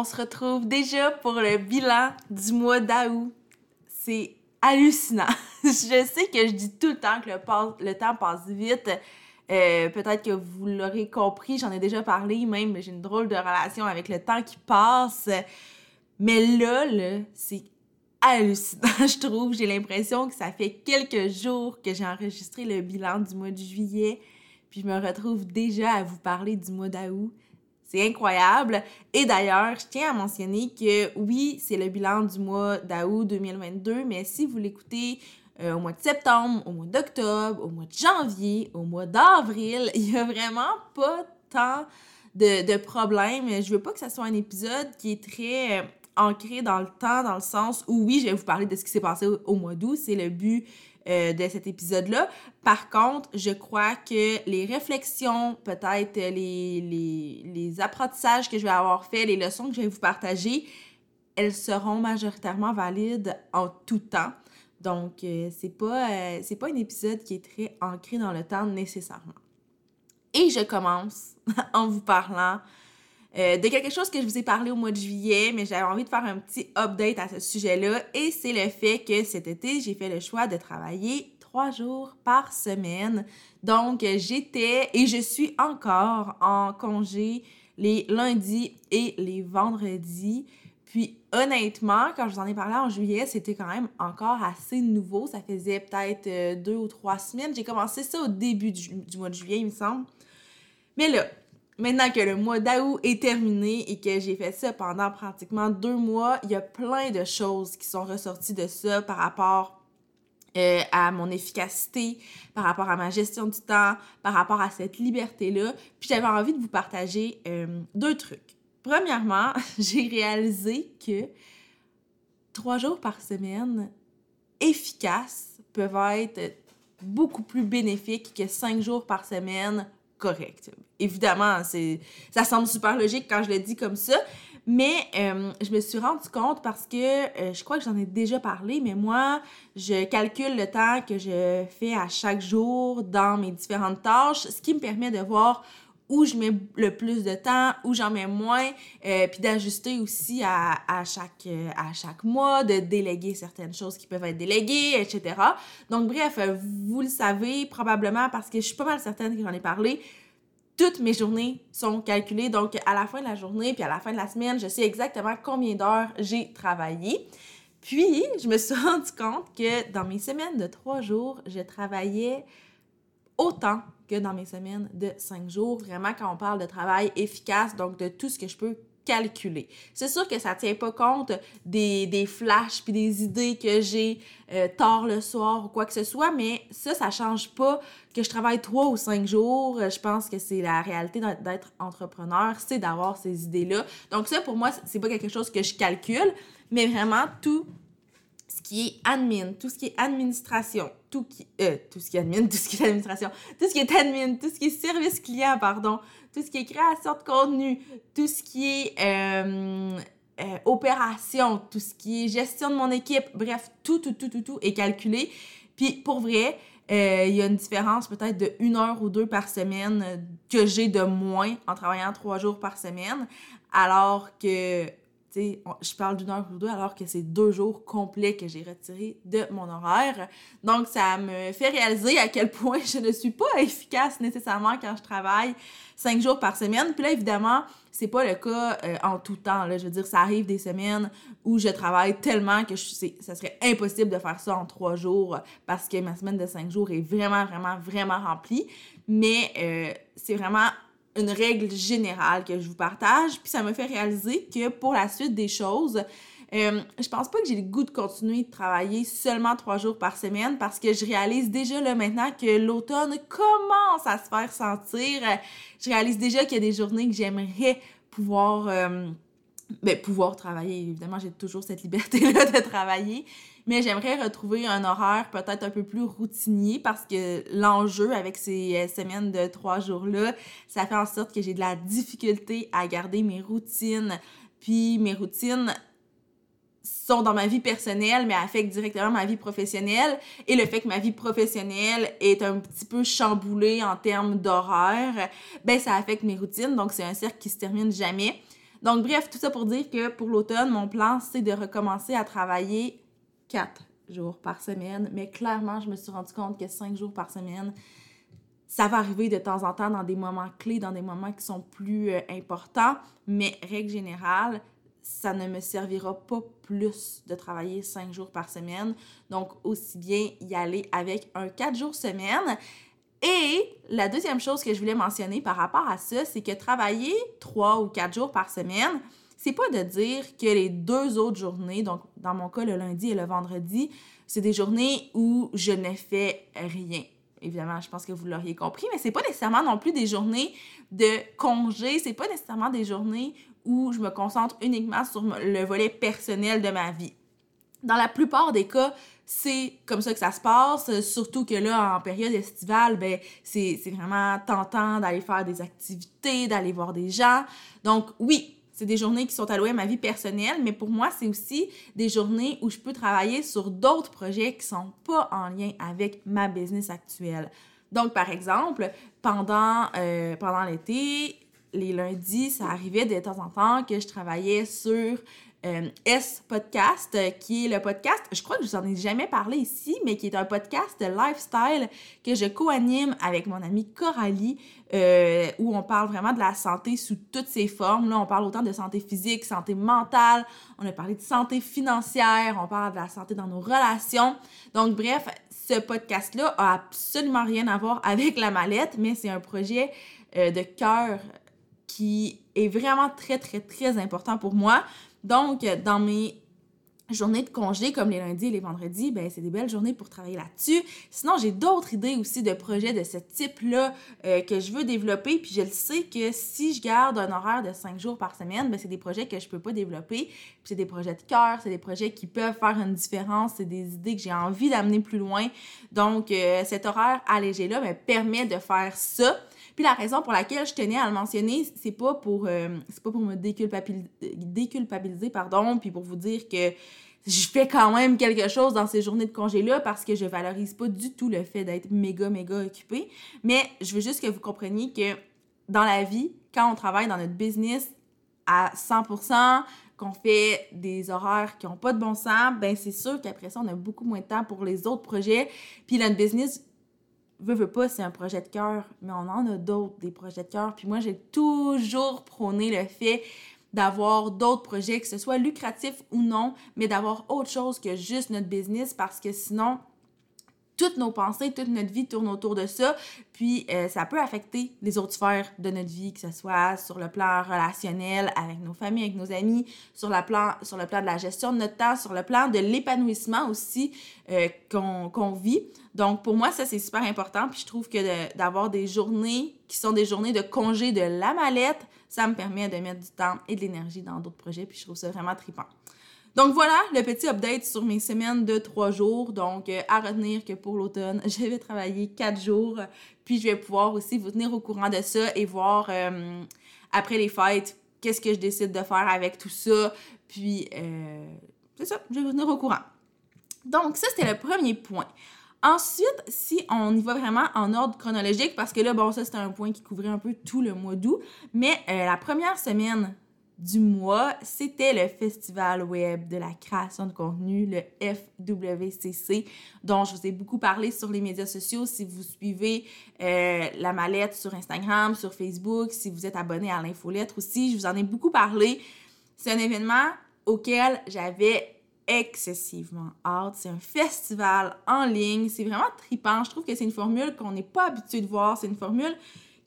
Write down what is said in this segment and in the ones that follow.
On se retrouve déjà pour le bilan du mois d'août. C'est hallucinant. je sais que je dis tout le temps que le, temps passe vite. Euh, peut-être que vous l'aurez compris, j'en ai déjà parlé même, j'ai une drôle de relation avec le temps qui passe. Mais là, là c'est hallucinant, je trouve. J'ai l'impression que ça fait quelques jours que j'ai enregistré le bilan du mois de juillet, puis je me retrouve déjà à vous parler du mois d'août. C'est incroyable. Et d'ailleurs, je tiens à mentionner que oui, c'est le bilan du mois d'août 2022, mais si vous l'écoutez euh, au mois de septembre, au mois d'octobre, au mois de janvier, au mois d'avril, il n'y a vraiment pas tant de, problèmes. Je veux pas que ça soit un épisode qui est très euh, ancré dans le temps, dans le sens où oui, je vais vous parler de ce qui s'est passé au mois d'août, c'est le but euh, de cet épisode-là. Par contre, je crois que les réflexions, peut-être les, les, les, apprentissages que je vais avoir fait, les leçons que je vais vous partager, elles seront majoritairement valides en tout temps. Donc, euh, c'est pas, euh, pas un épisode qui est très ancré dans le temps nécessairement. Et je commence en vous parlant euh, de quelque chose que je vous ai parlé au mois de juillet, mais j'avais envie de faire un petit update à ce sujet-là, et c'est le fait que cet été, j'ai fait le choix de travailler trois jours par semaine. Donc, j'étais et je suis encore en congé les lundis et les vendredis. Puis honnêtement, quand je vous en ai parlé en juillet, c'était quand même encore assez nouveau. Ça faisait peut-être euh, deux ou trois semaines. J'ai commencé ça au début du, du, mois de juillet, il me semble. Mais là, Maintenant que le mois d'août est terminé et que j'ai fait ça pendant pratiquement deux mois, il y a plein de choses qui sont ressorties de ça par rapport euh, à mon efficacité, par rapport à ma gestion du temps, par rapport à cette liberté-là. Puis j'avais envie de vous partager euh, deux trucs. Premièrement, j'ai réalisé que trois jours par semaine efficaces peuvent être beaucoup plus bénéfiques que cinq jours par semaine correct. Évidemment, ça semble super logique quand je le dis comme ça, mais euh, je me suis rendu compte parce que euh, je crois que j'en ai déjà parlé, mais moi, je calcule le temps que je fais à chaque jour dans mes différentes tâches, ce qui me permet de voir où je mets le plus de temps, où j'en mets moins, euh, puis d'ajuster aussi à, chaque, à chaque mois, de déléguer certaines choses qui peuvent être déléguées, etc. Donc bref, vous le savez probablement parce que je suis pas mal certaine que j'en ai parlé, toutes mes journées sont calculées. Donc, à la fin de la journée, puis à la fin de la semaine, je sais exactement combien d'heures j'ai travaillé. Puis, je me suis rendu compte que dans mes semaines de trois jours, je travaillais autant que dans mes semaines de cinq jours. Vraiment, quand on parle de travail efficace, donc de tout ce que je peux calculer. C'est sûr que ça tient pas compte des, des flashs puis des idées que j'ai euh, tard le soir ou quoi que ce soit, mais ça, ça change pas que je travaille trois ou cinq jours. Je pense que c'est la réalité d'être entrepreneur, c'est d'avoir ces idées-là. Donc ça, pour moi, c'est pas quelque chose que je calcule, mais vraiment tout ce qui est admin, tout ce qui est administration, tout qui euh, tout ce qui est admin, tout ce qui est administration, tout ce qui est admin, tout ce qui est service client, pardon, tout ce qui est création de contenu, tout ce qui est euh, euh, opération, tout ce qui est gestion de mon équipe, bref, tout, tout, tout, tout, tout est calculé. Puis pour vrai, il y a une différence peut-être de une heure ou deux par semaine que j'ai de moins en travaillant trois jours par semaine, alors que je parle d'une heure ou deux alors que c'est deux jours complets que j'ai retirés de mon horaire. Donc, ça me fait réaliser à quel point je ne suis pas efficace nécessairement quand je travaille cinq jours par semaine. Puis là, évidemment, c'est pas le cas euh, en tout temps. Je veux dire, ça arrive des semaines où je travaille tellement que je, ça serait impossible de faire ça en trois jours parce que ma semaine de cinq jours est vraiment, vraiment, vraiment remplie. Mais euh, c'est vraiment une règle générale que je vous partage, puis ça me fait réaliser que pour la suite des choses, euh, je pense pas que j'ai le goût de continuer de travailler seulement trois jours par semaine parce que je réalise déjà là maintenant que l'automne commence à se faire sentir. Je réalise déjà qu'il y a des journées que j'aimerais pouvoir euh, ben, pouvoir travailler. Évidemment, j'ai toujours cette liberté-là de travailler, mais j'aimerais retrouver un horaire peut-être un peu plus routinier parce que l'enjeu avec ces euh, semaines de trois jours-là, ça fait en sorte que j'ai de la difficulté à garder mes routines. Puis mes routines sont dans ma vie personnelle, mais affectent directement ma vie professionnelle. Et le fait que ma vie professionnelle est un petit peu chamboulée en termes d'horaire, ben ça affecte mes routines. Donc c'est un cercle qui se termine jamais. Donc, bref, tout ça pour dire que pour l'automne, mon plan, c'est de recommencer à travailler quatre jours par semaine. Mais clairement, je me suis rendu compte que cinq jours par semaine, ça va arriver de temps en temps dans des moments clés, dans des moments qui sont plus euh, importants. Mais règle générale, ça ne me servira pas plus de travailler cinq jours par semaine. Donc, aussi bien y aller avec un quatre jours semaine. Et la deuxième chose que je voulais mentionner par rapport à ça, c'est que travailler trois ou quatre jours par semaine, c'est pas de dire que les deux autres journées, donc dans mon cas le lundi et le vendredi, c'est des journées où je ne fais rien. Évidemment, je pense que vous l'auriez compris, mais c'est pas nécessairement non plus des journées de congé, c'est pas nécessairement des journées où je me concentre uniquement sur le volet personnel de ma vie. Dans la plupart des cas, c'est comme ça que ça se passe, surtout que là, en période estivale, ben, c'est vraiment tentant d'aller faire des activités, d'aller voir des gens. Donc, oui, c'est des journées qui sont allouées à ma vie personnelle, mais pour moi, c'est aussi des journées où je peux travailler sur d'autres projets qui sont pas en lien avec ma business actuelle. Donc, par exemple, pendant, euh, pendant l'été, les lundis, ça arrivait de temps en temps que je travaillais sur euh, S Podcast, euh, qui est le podcast, je crois que je vous en ai jamais parlé ici, mais qui est un podcast de lifestyle que je co-anime avec mon amie Coralie, euh, où on parle vraiment de la santé sous toutes ses formes. Là, on parle autant de santé physique, santé mentale, on a parlé de santé financière, on parle de la santé dans nos relations. Donc, bref, ce podcast-là a absolument rien à voir avec la mallette, mais c'est un projet de cœur qui est vraiment très, très, très important pour moi. Donc, dans mes journées de congé, comme les lundis et les vendredis, ben c'est des belles journées pour travailler là-dessus. Sinon, j'ai d'autres idées aussi de projets de ce type-là euh, que je veux développer. Puis je le sais que si je garde un horaire de cinq jours par semaine, ben c'est des projets que je peux pas développer. Puis c'est des projets de cœur, c'est des projets qui peuvent faire une différence, c'est des idées que j'ai envie d'amener plus loin. Donc, euh, cet horaire allégé-là me permet de faire ça. Puis la raison pour laquelle je tenais à le mentionner, c'est pas pour euh, c'est pas pour me déculpabiliser, déculpabiliser pardon, puis pour vous dire que je fais quand même quelque chose dans ces journées de congé-là parce que je valorise pas du tout le fait d'être méga, méga occupée. Mais je veux juste que vous compreniez que dans la vie, quand on travaille dans notre business à 100%, qu'on fait des horaires qui n'ont pas de bon sens, ben c'est sûr qu'après ça, on a beaucoup moins de temps pour les autres projets. Puis notre business veux, veux pas, c'est un projet de cœur, mais on en a d'autres, des projets de cœur. Puis moi, j'ai toujours prôné le fait d'avoir d'autres projets, que ce soit lucratif ou non, mais d'avoir autre chose que juste notre business parce que sinon, toutes nos pensées, toute notre vie tourne autour de ça. Puis euh, ça peut affecter les autres sphères de notre vie, que ce soit sur le plan relationnel, avec nos familles, avec nos amis, sur, la plan, sur le plan de la gestion de notre temps, sur le plan de l'épanouissement aussi euh, qu'on vit. Donc pour moi, ça c'est super important. Puis je trouve que d'avoir des journées qui sont des journées de congé de la mallette, ça me permet de mettre du temps et de l'énergie dans d'autres projets. Puis je trouve ça vraiment trippant. Donc voilà le petit update sur mes semaines de trois jours. Donc euh, à retenir que pour l'automne, je vais travailler quatre jours. Puis je vais pouvoir aussi vous tenir au courant de ça et voir euh, après les fêtes qu'est-ce que je décide de faire avec tout ça. Puis euh, c'est ça, je vais vous tenir au courant. Donc ça, c'était le premier point. Ensuite, si on y va vraiment en ordre chronologique, parce que là, bon, ça, c'était un point qui couvrait un peu tout le mois d'août, mais la première semaine du mois, c'était le Festival Web de la création de contenu, le FWCC, dont je vous ai beaucoup parlé sur les médias sociaux. Si vous suivez euh, la mallette sur Instagram, sur Facebook, si vous êtes abonné à l'infolettre aussi, je vous en ai beaucoup parlé. C'est un événement auquel j'avais excessivement hâte. C'est un festival en ligne. C'est vraiment tripant. Je trouve que c'est une formule qu'on n'est pas habitué de voir. C'est une formule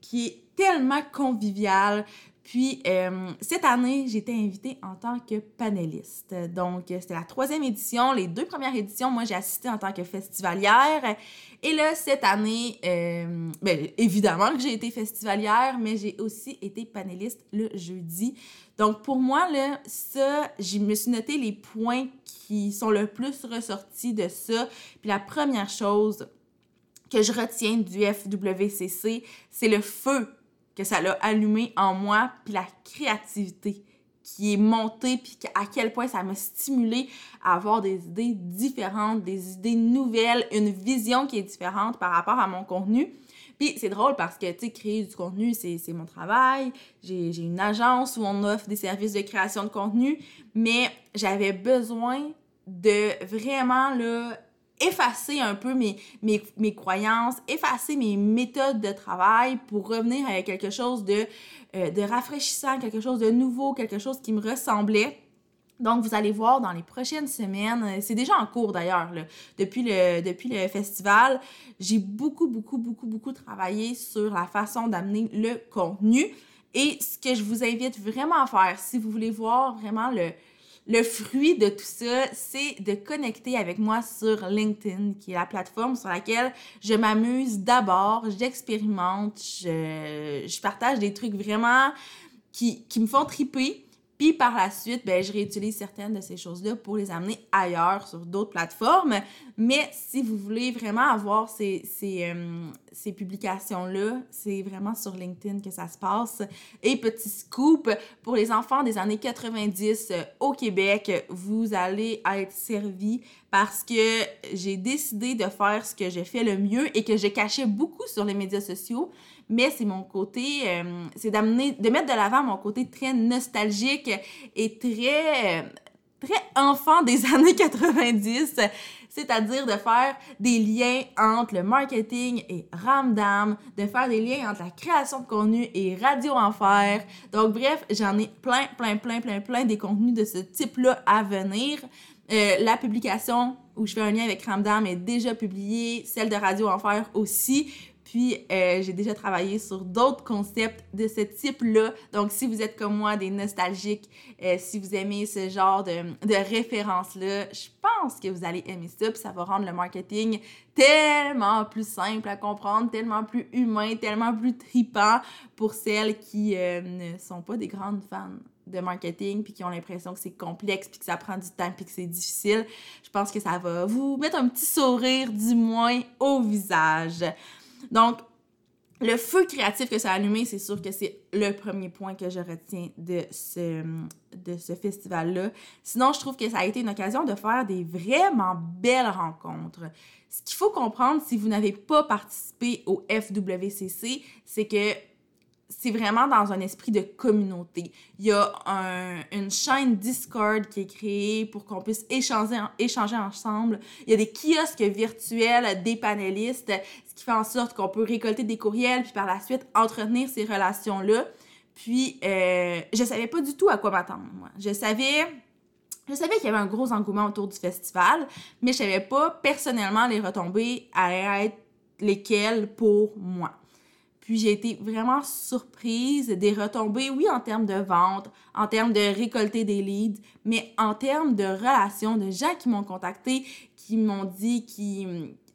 qui est tellement conviviale. Puis, euh, cette année, j'ai été invitée en tant que panéliste. Donc, c'était la troisième édition. Les deux premières éditions, moi, j'ai assisté en tant que festivalière. Et là, cette année, euh, ben, évidemment que j'ai été festivalière, mais j'ai aussi été panéliste le jeudi. Donc, pour moi, là, ça, je me suis noté les points qui sont le plus ressortis de ça. Puis la première chose que je retiens du FWCC, c'est le feu que ça l'a allumé en moi, puis la créativité qui est montée, puis à quel point ça m'a stimulé à avoir des idées différentes, des idées nouvelles, une vision qui est différente par rapport à mon contenu. Puis c'est drôle parce que, tu sais, créer du contenu, c'est mon travail. J'ai une agence où on offre des services de création de contenu, mais j'avais besoin de vraiment, là, effacer un peu mes, croyances, effacer mes méthodes de travail pour revenir avec quelque chose de, euh, de rafraîchissant, quelque chose de nouveau, quelque chose qui me ressemblait. Donc, vous allez voir dans les prochaines semaines, euh, c'est déjà en cours d'ailleurs, depuis le, depuis le festival, j'ai beaucoup, beaucoup, beaucoup, beaucoup travaillé sur la façon d'amener le contenu. Et ce que je vous invite vraiment à faire, si vous voulez voir vraiment le, le fruit de tout ça, c'est de connecter avec moi sur LinkedIn, qui est la plateforme sur laquelle je m'amuse d'abord, j'expérimente, je, partage des trucs vraiment qui, qui me font triper. Puis par la suite, ben, je réutilise certaines de ces choses-là pour les amener ailleurs sur d'autres plateformes. Mais si vous voulez vraiment avoir ces, ces, euh, ces publications-là, c'est vraiment sur LinkedIn que ça se passe. Et petit scoop, pour les enfants des années 90 euh, au Québec, vous allez être servis parce que j'ai décidé de faire ce que j'ai fait le mieux et que je cachais beaucoup sur les médias sociaux mais c'est mon côté, euh, c'est d'amener, de mettre de l'avant mon côté très nostalgique et très, très enfant des années 90, c'est-à-dire de faire des liens entre le marketing et Ramdam, de faire des liens entre la création de contenu et Radio Enfer. Donc bref, j'en ai plein, plein, plein, plein, plein des contenus de ce type-là à venir. Euh, la publication où je fais un lien avec Ramdam est déjà publiée, celle de Radio Enfer aussi. Puis, euh, j'ai déjà travaillé sur d'autres concepts de ce type-là. Donc, si vous êtes comme moi, des nostalgiques, euh, si vous aimez ce genre de, de références-là, je pense que vous allez aimer ça. Puis, ça va rendre le marketing tellement plus simple à comprendre, tellement plus humain, tellement plus tripant pour celles qui euh, ne sont pas des grandes fans de marketing puis qui ont l'impression que c'est complexe puis que ça prend du temps puis que c'est difficile. Je pense que ça va vous mettre un petit sourire du moins au visage. Donc, le feu créatif que ça a allumé, c'est sûr que c'est le premier point que je retiens de ce, festival-là. Sinon, je trouve que ça a été une occasion de faire des vraiment belles rencontres. Ce qu'il faut comprendre si vous n'avez pas participé au FWCC, c'est que c'est vraiment dans un esprit de communauté. Il y a une chaîne Discord qui est créée pour qu'on puisse échanger, échanger ensemble. Il y a des kiosques virtuels des panélistes, ce qui fait en sorte qu'on peut récolter des courriels, puis par la suite entretenir ces relations-là. Puis, euh, je savais pas du tout à quoi m'attendre, moi. Je savais... Je savais qu'il y avait un gros engouement autour du festival, mais je savais pas personnellement les retombées allaient être lesquelles pour moi. Puis j'ai été vraiment surprise des retombées, oui, en termes de vente, en termes de récolter des leads, mais en termes de relations, de gens qui m'ont contacté, qui m'ont dit, qui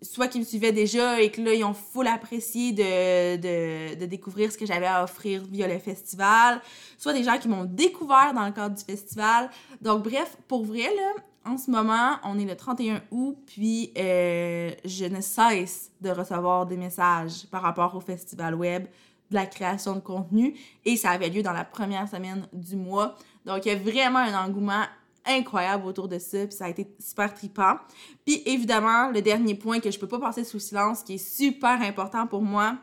soit qui me suivaient déjà et que là, ils ont full apprécié de, de, de découvrir ce que j'avais à offrir via le festival, soit des gens qui m'ont découvert dans le cadre du festival. Donc, bref, pour vrai, là, en ce moment, on est le 31 août, puis euh, je ne cesse de recevoir des messages par rapport au festival web, de la création de contenu, et ça avait lieu dans la première semaine du mois. Donc, il y a vraiment un engouement incroyable autour de ça, puis ça a été super trippant. Puis évidemment, le dernier point que je peux pas passer sous silence, qui est super important pour moi,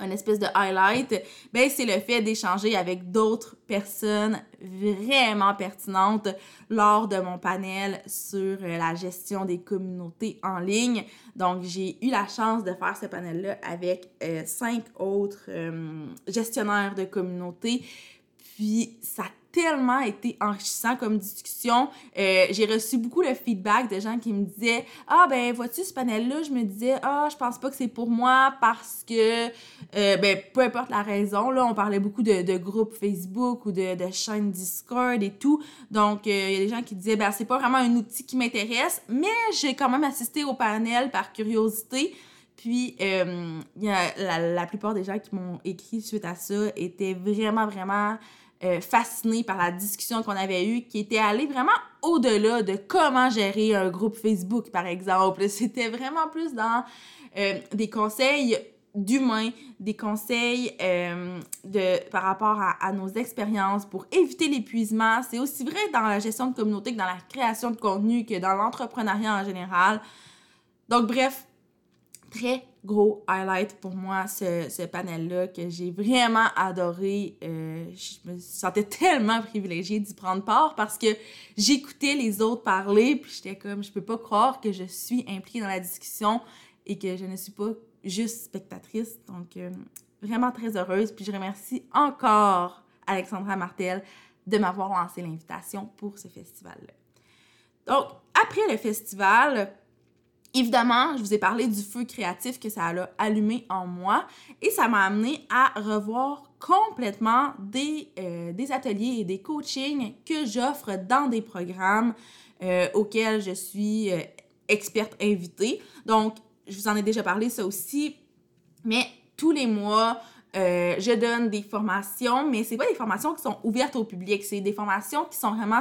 un espèce de highlight, ben c'est le fait d'échanger avec d'autres personnes vraiment pertinentes lors de mon panel sur euh, la gestion des communautés en ligne. Donc j'ai eu la chance de faire ce panel-là avec euh, cinq autres euh, gestionnaires de communautés Puis ça tellement été enrichissant comme discussion. Euh, j'ai reçu beaucoup de feedback de gens qui me disaient Ah, ben, vois-tu ce panel-là Je me disais Ah, je pense pas que c'est pour moi parce que, euh, ben, peu importe la raison, là, on parlait beaucoup de, groupes Facebook ou de, chaînes Discord et tout. Donc, euh, il y a des gens qui disaient Ben, c'est pas vraiment un outil qui m'intéresse, mais j'ai quand même assisté au panel par curiosité. Puis, y a la, plupart des gens qui m'ont écrit suite à ça étaient vraiment, vraiment euh, fascinés par la discussion qu'on avait eue, qui était allée vraiment au-delà de comment gérer un groupe Facebook, par exemple. C'était vraiment plus dans euh, des conseils d'humains, des conseils euh, de, par rapport à, à nos expériences pour éviter l'épuisement. C'est aussi vrai dans la gestion de communauté que dans la création de contenu, que dans l'entrepreneuriat en général. Donc, bref, très gros highlight pour moi, ce, ce panel-là, que j'ai vraiment adoré. Euh, je me sentais tellement privilégiée d'y prendre part parce que j'écoutais les autres parler, puis j'étais comme, je peux pas croire que je suis impliquée dans la discussion et que je ne suis pas juste spectatrice. Donc, euh, vraiment très heureuse. Puis je remercie encore Alexandra Martel de m'avoir lancé l'invitation pour ce festival-là. Donc, après le festival, Évidemment, je vous ai parlé du feu créatif que ça a allumé en moi et ça m'a amené à revoir complètement des, euh, des ateliers et des coachings que j'offre dans des programmes euh, auxquels je suis euh, experte invitée. Donc, je vous en ai déjà parlé ça aussi, mais tous les mois, euh, je donne des formations, mais c'est pas des formations qui sont ouvertes au public, c'est des formations qui sont vraiment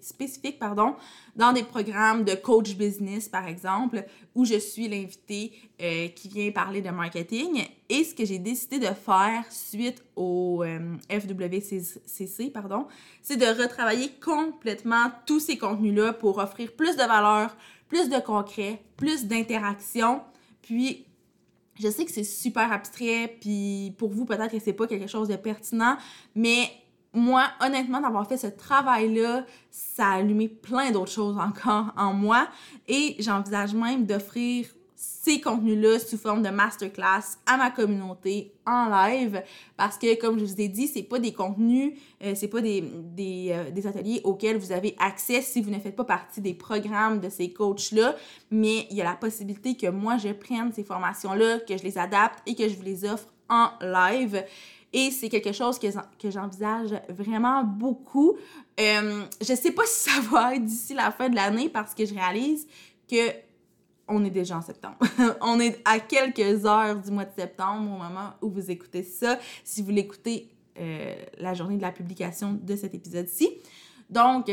spécifiques, pardon, dans des programmes de coach business, par exemple, où je suis l'invité euh, qui vient parler de marketing. Et ce que j'ai décidé de faire suite au euh, FWCC, pardon, c'est de retravailler complètement tous ces contenus-là pour offrir plus de valeur, plus de concret, plus d'interaction, puis je sais que c'est super abstrait, puis pour vous, peut-être que c'est pas quelque chose de pertinent, mais moi, honnêtement, d'avoir fait ce travail-là, ça a allumé plein d'autres choses encore en moi. Et j'envisage même d'offrir ces contenus-là sous forme de masterclass à ma communauté en live parce que comme je vous ai dit, c'est pas des contenus, euh, c'est pas des, des, euh, des, ateliers auxquels vous avez accès si vous ne faites pas partie des programmes de ces coachs-là, mais il y a la possibilité que moi je prenne ces formations-là, que je les adapte et que je vous les offre en live. Et c'est quelque chose que, que j'envisage vraiment beaucoup. Euh, je sais pas si ça va être d'ici la fin de l'année parce que je réalise que on est déjà en septembre. on est à quelques heures du mois de septembre au moment où vous écoutez ça, si vous l'écoutez euh, la journée de la publication de cet épisode-ci. Donc,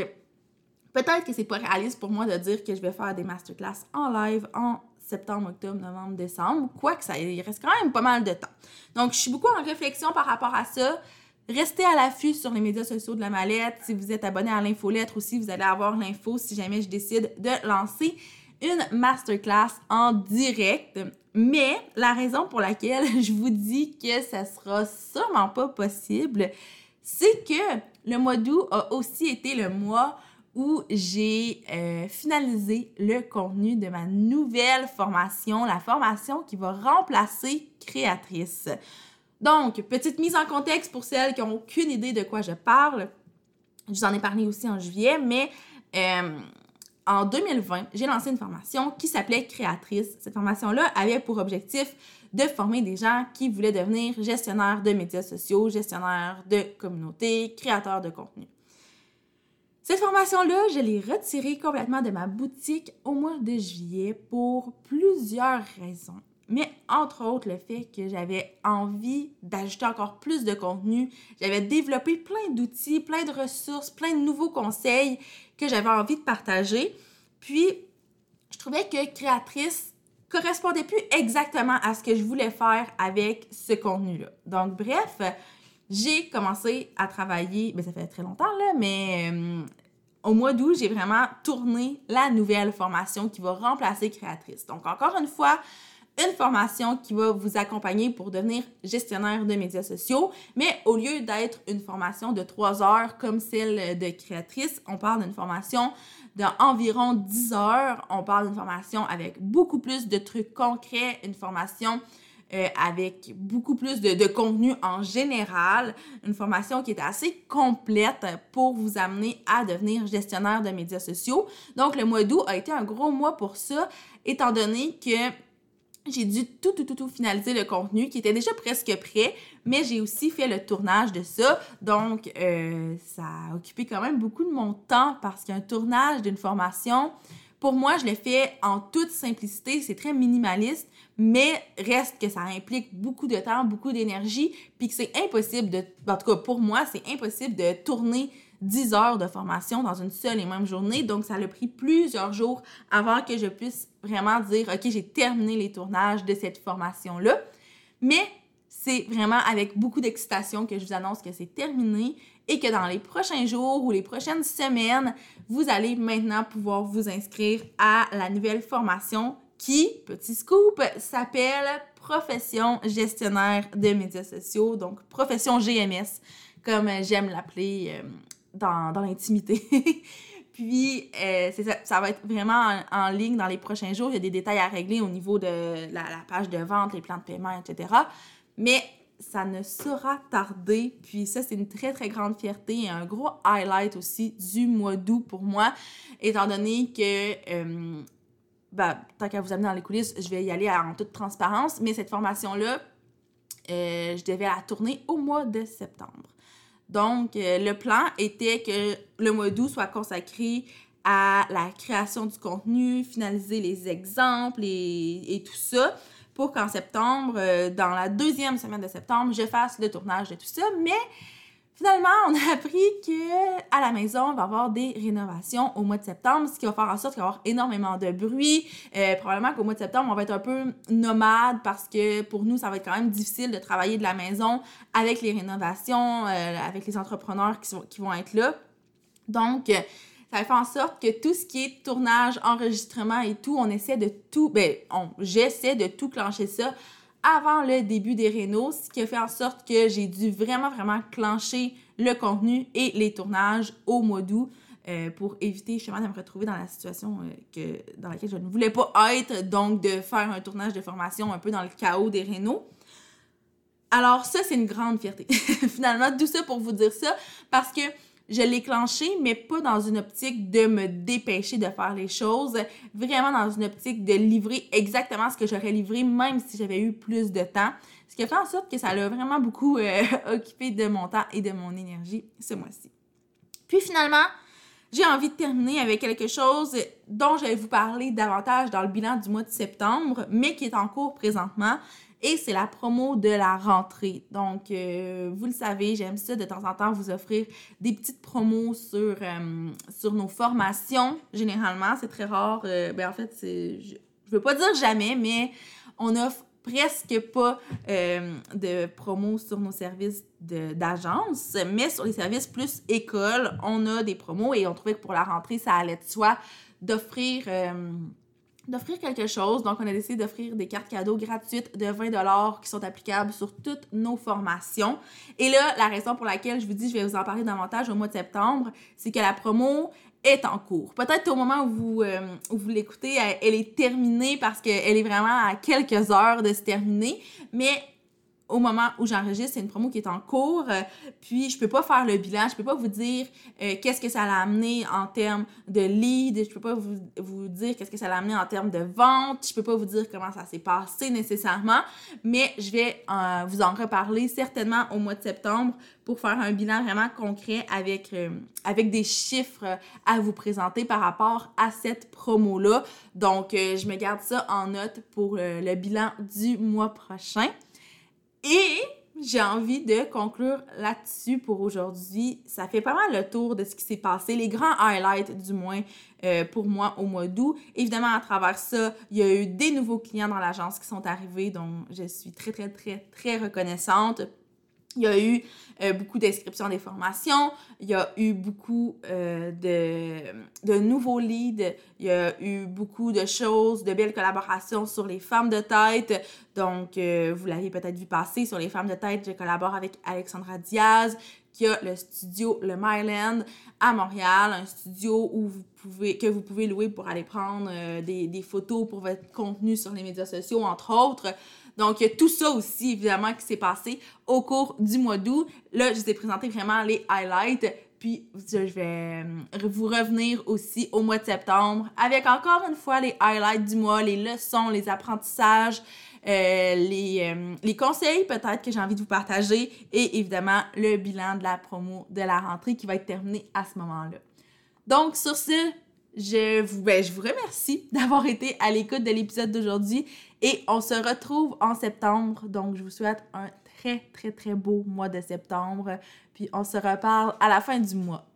peut-être que c'est pas réaliste pour moi de dire que je vais faire des masterclass en live en septembre, octobre, novembre, décembre, quoique ça il reste quand même pas mal de temps. Donc, je suis beaucoup en réflexion par rapport à ça. Restez à l'affût sur les médias sociaux de la mallette. Si vous êtes abonné à l'infolettre aussi, vous allez avoir l'info si jamais je décide de lancer une masterclass en direct. Mais la raison pour laquelle je vous dis que ça sera sûrement pas possible, c'est que le mois d'août a aussi été le mois où j'ai euh, finalisé le contenu de ma nouvelle formation, la formation qui va remplacer Créatrice. Donc, petite mise en contexte pour celles qui n'ont aucune idée de quoi je parle. Je vous en ai parlé aussi en juillet, mais euh, en 2020, j'ai lancé une formation qui s'appelait Créatrice. Cette formation-là avait pour objectif de former des gens qui voulaient devenir gestionnaires de médias sociaux, gestionnaires de communautés, créateurs de contenu. Cette formation-là, je l'ai retirée complètement de ma boutique au mois de juillet pour plusieurs raisons. Mais entre autres, le fait que j'avais envie d'ajouter encore plus de contenu. J'avais développé plein d'outils, plein de ressources, plein de nouveaux conseils que j'avais envie de partager. Puis, je trouvais que créatrice correspondait plus exactement à ce que je voulais faire avec ce contenu-là. Donc, bref, j'ai commencé à travailler, ben, ça fait très longtemps, là, mais euh, au mois d'août, j'ai vraiment tourné la nouvelle formation qui va remplacer créatrice. Donc, encore une fois, une formation qui va vous accompagner pour devenir gestionnaire de médias sociaux, mais au lieu d'être une formation de trois heures comme celle de créatrice, on parle d'une formation d'environ 10 heures. On parle d'une formation avec beaucoup plus de trucs concrets, une formation euh, avec beaucoup plus de, de, contenu en général, une formation qui est assez complète pour vous amener à devenir gestionnaire de médias sociaux. Donc le mois d'août a été un gros mois pour ça, étant donné que j'ai dû tout, tout, tout, tout finaliser le contenu qui était déjà presque prêt, mais j'ai aussi fait le tournage de ça. Donc, euh, ça a occupé quand même beaucoup de mon temps parce qu'un tournage d'une formation, pour moi, je l'ai fait en toute simplicité, c'est très minimaliste, mais reste que ça implique beaucoup de temps, beaucoup d'énergie, puis que c'est impossible de, en tout cas pour moi, c'est impossible de tourner 10 heures de formation dans une seule et même journée. Donc, ça a pris plusieurs jours avant que je puisse vraiment dire, OK, j'ai terminé les tournages de cette formation-là. Mais c'est vraiment avec beaucoup d'excitation que je vous annonce que c'est terminé et que dans les prochains jours ou les prochaines semaines, vous allez maintenant pouvoir vous inscrire à la nouvelle formation qui, petit scoop, s'appelle Profession gestionnaire de médias sociaux, donc Profession GMS, comme j'aime l'appeler euh, dans, l'intimité. Puis, euh, ça, va être vraiment en, ligne dans les prochains jours. Il y a des détails à régler au niveau de la, page de vente, les plans de paiement, etc. Mais ça ne sera tarder. Puis ça, c'est une très, très grande fierté et un gros highlight aussi du mois d'août pour moi, étant donné que, euh, ben, tant qu'à vous amener dans les coulisses, je vais y aller en toute transparence. Mais cette formation-là, euh, je devais la tourner au mois de septembre. Donc, euh, le plan était que le mois d'août soit consacré à la création du contenu, finaliser les exemples et, tout ça, pour qu'en septembre, euh, dans la deuxième semaine de septembre, je fasse le tournage de tout ça. Mais Finalement, on a appris que à la maison, on va avoir des rénovations au mois de septembre, ce qui va faire en sorte qu'il va y avoir énormément de bruit. Euh, probablement qu'au mois de septembre, on va être un peu nomade parce que pour nous, ça va être quand même difficile de travailler de la maison avec les rénovations, euh, avec les entrepreneurs qui, vont être là. Donc, ça va faire en sorte que tout ce qui est tournage, enregistrement et tout, on essaie de tout, ben, j'essaie de tout clencher ça avant le début des rénaux, ce qui a fait en sorte que j'ai dû vraiment, vraiment clencher le contenu et les tournages au mois d'août euh, pour éviter justement de me retrouver dans la situation euh, que, dans laquelle je ne voulais pas être, donc de faire un tournage de formation un peu dans le chaos des rénaux. Alors ça, c'est une grande fierté. Finalement, tout ça pour vous dire ça, parce que je l'ai clenché, mais pas dans une optique de me dépêcher de faire les choses, vraiment dans une optique de livrer exactement ce que j'aurais livré, même si j'avais eu plus de temps. Ce qui a fait en sorte que ça l'a vraiment beaucoup euh, occupé de mon temps et de mon énergie ce mois-ci. Puis finalement, j'ai envie de terminer avec quelque chose dont je vais vous parler davantage dans le bilan du mois de septembre, mais qui est en cours présentement et c'est la promo de la rentrée. Donc, euh, vous le savez, j'aime ça de temps en temps vous offrir des petites promos sur, euh, sur nos formations. Généralement, c'est très rare. Euh, ben, en fait, je, je veux pas dire jamais, mais on offre presque pas de promos sur nos services d'agence, mais sur les services plus école, on a des promos et on trouvait que pour la rentrée, ça allait de soi d'offrir d'offrir quelque chose. Donc, on a décidé d'offrir des cartes cadeaux gratuites de 20 qui sont applicables sur toutes nos formations. Et là, la raison pour laquelle je vous dis, je vais vous en parler davantage au mois de septembre, c'est que la promo est en cours. Peut-être au moment où vous, euh, vous l'écoutez, elle, est terminée parce qu'elle est vraiment à quelques heures de se terminer, mais au moment où j'enregistre, c'est une promo qui est en cours. Euh, puis, je peux pas faire le bilan. Je peux pas vous dire euh, qu'est-ce que ça a amené en termes de lead. Je peux pas vous, vous dire qu'est-ce que ça a amené en termes de vente. Je peux pas vous dire comment ça s'est passé nécessairement. Mais je vais euh, vous en reparler certainement au mois de septembre pour faire un bilan vraiment concret avec, avec des chiffres à vous présenter par rapport à cette promo-là. Donc, je me garde ça en note pour le bilan du mois prochain. Et j'ai envie de conclure là-dessus pour aujourd'hui. Ça fait pas mal le tour de ce qui s'est passé, les grands highlights du moins euh, pour moi au mois d'août. Évidemment, à travers ça, il y a eu des nouveaux clients dans l'agence qui sont arrivés, dont je suis très, très, très, très reconnaissante. Il y a eu euh, beaucoup d'inscriptions des formations, il y a eu beaucoup euh, de, nouveaux leads, il y a eu beaucoup de choses, de belles collaborations sur les femmes de tête. Donc, euh, vous l'avez peut-être vu passer sur les femmes de tête, je collabore avec Alexandra Diaz, qui a le studio Le Myland à Montréal, un studio où vous pouvez, que vous pouvez louer pour aller prendre des photos pour votre contenu sur les médias sociaux, entre autres. Donc, il y a tout ça aussi, évidemment, qui s'est passé au cours du mois d'août. Là, je vous ai présenté vraiment les highlights. Puis, je vais euh, vous revenir aussi au mois de septembre avec encore une fois les highlights du mois, les leçons, les apprentissages, euh, les, euh, les conseils peut-être que j'ai envie de vous partager et évidemment le bilan de la promo de la rentrée qui va être terminé à ce moment-là. Donc, sur ce, je vous, ben, je vous remercie d'avoir été à l'écoute de l'épisode d'aujourd'hui et on se retrouve en septembre. Donc, je vous souhaite un très, très, très beau mois de septembre. Puis, on se reparle à la fin du mois.